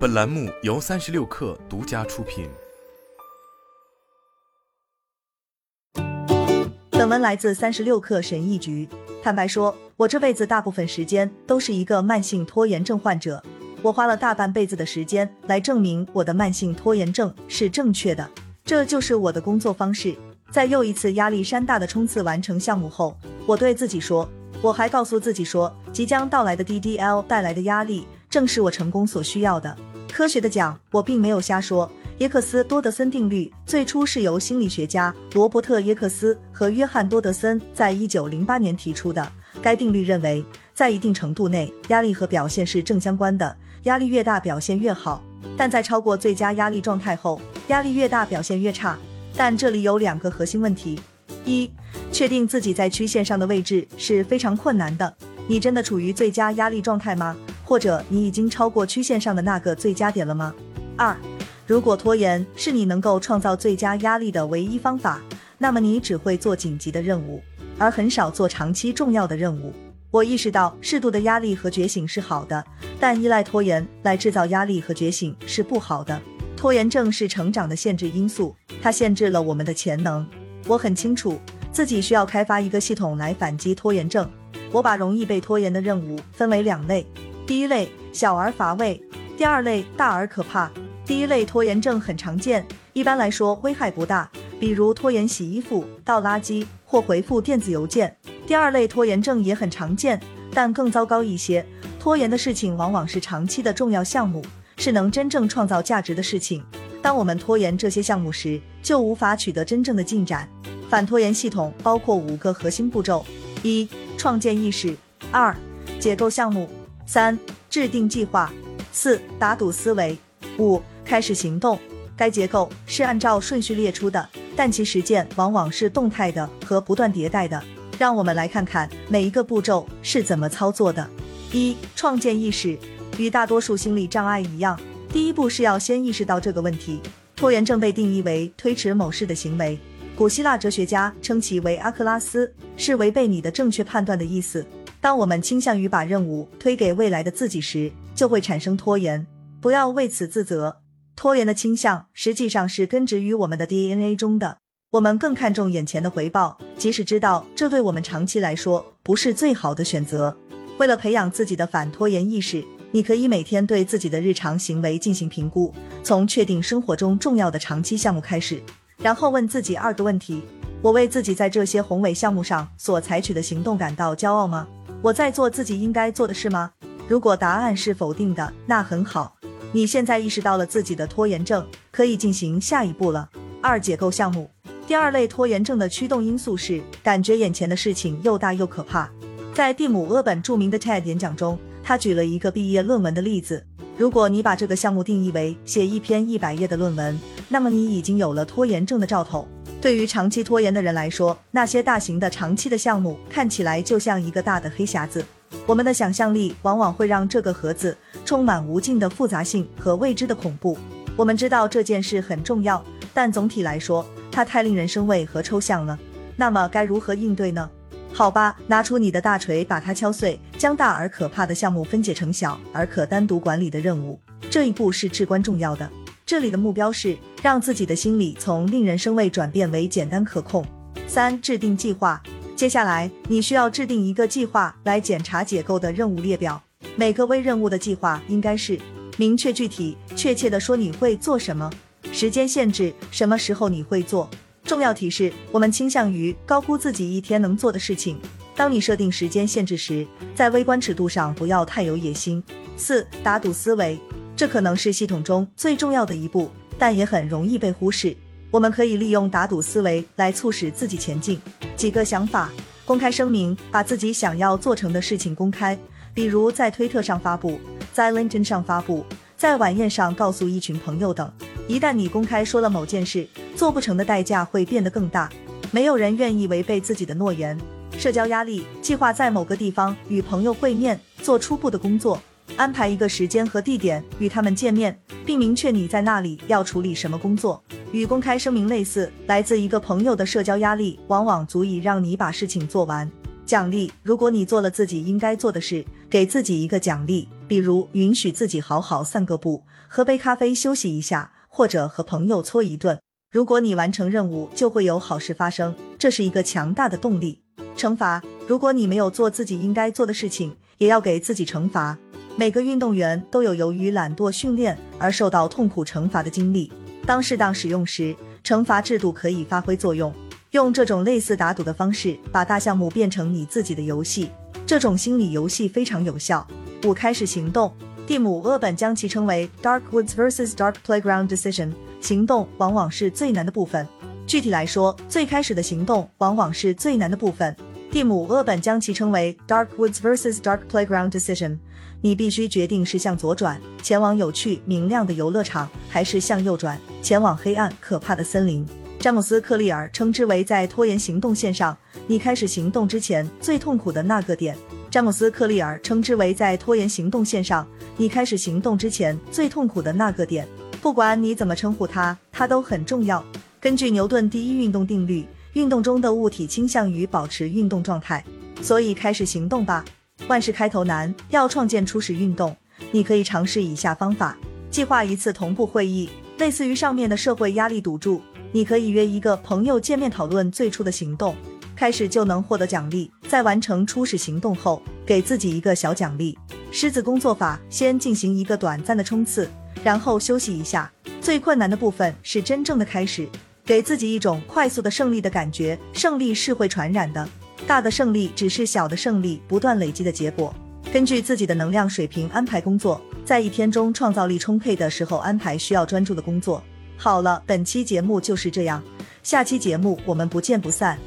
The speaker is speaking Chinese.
本栏目由三十六氪独家出品。本文来自三十六氪神译局。坦白说，我这辈子大部分时间都是一个慢性拖延症患者。我花了大半辈子的时间来证明我的慢性拖延症是正确的，这就是我的工作方式。在又一次压力山大的冲刺完成项目后，我对自己说，我还告诉自己说，即将到来的 DDL 带来的压力正是我成功所需要的。科学的讲，我并没有瞎说。耶克斯多德森定律最初是由心理学家罗伯特耶克斯和约翰多德森在一九零八年提出的。该定律认为，在一定程度内，压力和表现是正相关的，压力越大，表现越好；但在超过最佳压力状态后，压力越大，表现越差。但这里有两个核心问题：一，确定自己在曲线上的位置是非常困难的。你真的处于最佳压力状态吗？或者你已经超过曲线上的那个最佳点了吗？二，如果拖延是你能够创造最佳压力的唯一方法，那么你只会做紧急的任务，而很少做长期重要的任务。我意识到适度的压力和觉醒是好的，但依赖拖延来制造压力和觉醒是不好的。拖延症是成长的限制因素，它限制了我们的潜能。我很清楚自己需要开发一个系统来反击拖延症。我把容易被拖延的任务分为两类。第一类小而乏味，第二类大而可怕。第一类拖延症很常见，一般来说危害不大，比如拖延洗衣服、倒垃圾或回复电子邮件。第二类拖延症也很常见，但更糟糕一些。拖延的事情往往是长期的重要项目，是能真正创造价值的事情。当我们拖延这些项目时，就无法取得真正的进展。反拖延系统包括五个核心步骤：一、创建意识；二、解构项目。三、制定计划；四、打赌思维；五、开始行动。该结构是按照顺序列出的，但其实践往往是动态的和不断迭代的。让我们来看看每一个步骤是怎么操作的。一、创建意识。与大多数心理障碍一样，第一步是要先意识到这个问题。拖延症被定义为推迟某事的行为。古希腊哲学家称其为阿克拉斯，是违背你的正确判断的意思。当我们倾向于把任务推给未来的自己时，就会产生拖延。不要为此自责。拖延的倾向实际上是根植于我们的 DNA 中的。我们更看重眼前的回报，即使知道这对我们长期来说不是最好的选择。为了培养自己的反拖延意识，你可以每天对自己的日常行为进行评估，从确定生活中重要的长期项目开始，然后问自己二个问题：我为自己在这些宏伟项目上所采取的行动感到骄傲吗？我在做自己应该做的事吗？如果答案是否定的，那很好，你现在意识到了自己的拖延症，可以进行下一步了。二、解构项目。第二类拖延症的驱动因素是感觉眼前的事情又大又可怕。在蒂姆·厄本著名的 TED 演讲中，他举了一个毕业论文的例子。如果你把这个项目定义为写一篇一百页的论文，那么你已经有了拖延症的兆头。对于长期拖延的人来说，那些大型的、长期的项目看起来就像一个大的黑匣子。我们的想象力往往会让这个盒子充满无尽的复杂性和未知的恐怖。我们知道这件事很重要，但总体来说，它太令人生畏和抽象了。那么该如何应对呢？好吧，拿出你的大锤，把它敲碎，将大而可怕的项目分解成小而可单独管理的任务。这一步是至关重要的。这里的目标是让自己的心理从令人生畏转变为简单可控。三、制定计划。接下来你需要制定一个计划来检查解构的任务列表。每个微任务的计划应该是明确具体、确切的说你会做什么，时间限制，什么时候你会做。重要提示：我们倾向于高估自己一天能做的事情。当你设定时间限制时，在微观尺度上不要太有野心。四、打赌思维。这可能是系统中最重要的一步，但也很容易被忽视。我们可以利用打赌思维来促使自己前进。几个想法：公开声明，把自己想要做成的事情公开，比如在推特上发布，在 LinkedIn 上发布，在晚宴上告诉一群朋友等。一旦你公开说了某件事，做不成的代价会变得更大。没有人愿意违背自己的诺言。社交压力：计划在某个地方与朋友会面，做初步的工作。安排一个时间和地点与他们见面，并明确你在那里要处理什么工作。与公开声明类似，来自一个朋友的社交压力往往足以让你把事情做完。奖励：如果你做了自己应该做的事，给自己一个奖励，比如允许自己好好散个步，喝杯咖啡休息一下，或者和朋友搓一顿。如果你完成任务，就会有好事发生，这是一个强大的动力。惩罚：如果你没有做自己应该做的事情，也要给自己惩罚。每个运动员都有由于懒惰训练而受到痛苦惩罚的经历。当适当使用时，惩罚制度可以发挥作用。用这种类似打赌的方式，把大项目变成你自己的游戏。这种心理游戏非常有效。五、开始行动。蒂姆·厄本将其称为 “Dark Woods vs Dark Playground Decision”。行动往往是最难的部分。具体来说，最开始的行动往往是最难的部分。蒂姆·厄本将其称为 “Dark Woods vs Dark Playground Decision”。你必须决定是向左转，前往有趣明亮的游乐场，还是向右转，前往黑暗可怕的森林。詹姆斯·克利尔称之为在拖延行动线上，你开始行动之前最痛苦的那个点。詹姆斯·克利尔称之为在拖延行动线上，你开始行动之前最痛苦的那个点。不管你怎么称呼它，它都很重要。根据牛顿第一运动定律，运动中的物体倾向于保持运动状态，所以开始行动吧。万事开头难，要创建初始运动。你可以尝试以下方法：计划一次同步会议，类似于上面的社会压力赌注。你可以约一个朋友见面讨论最初的行动，开始就能获得奖励。在完成初始行动后，给自己一个小奖励。狮子工作法：先进行一个短暂的冲刺，然后休息一下。最困难的部分是真正的开始，给自己一种快速的胜利的感觉。胜利是会传染的。大的胜利只是小的胜利不断累积的结果。根据自己的能量水平安排工作，在一天中创造力充沛的时候安排需要专注的工作。好了，本期节目就是这样，下期节目我们不见不散。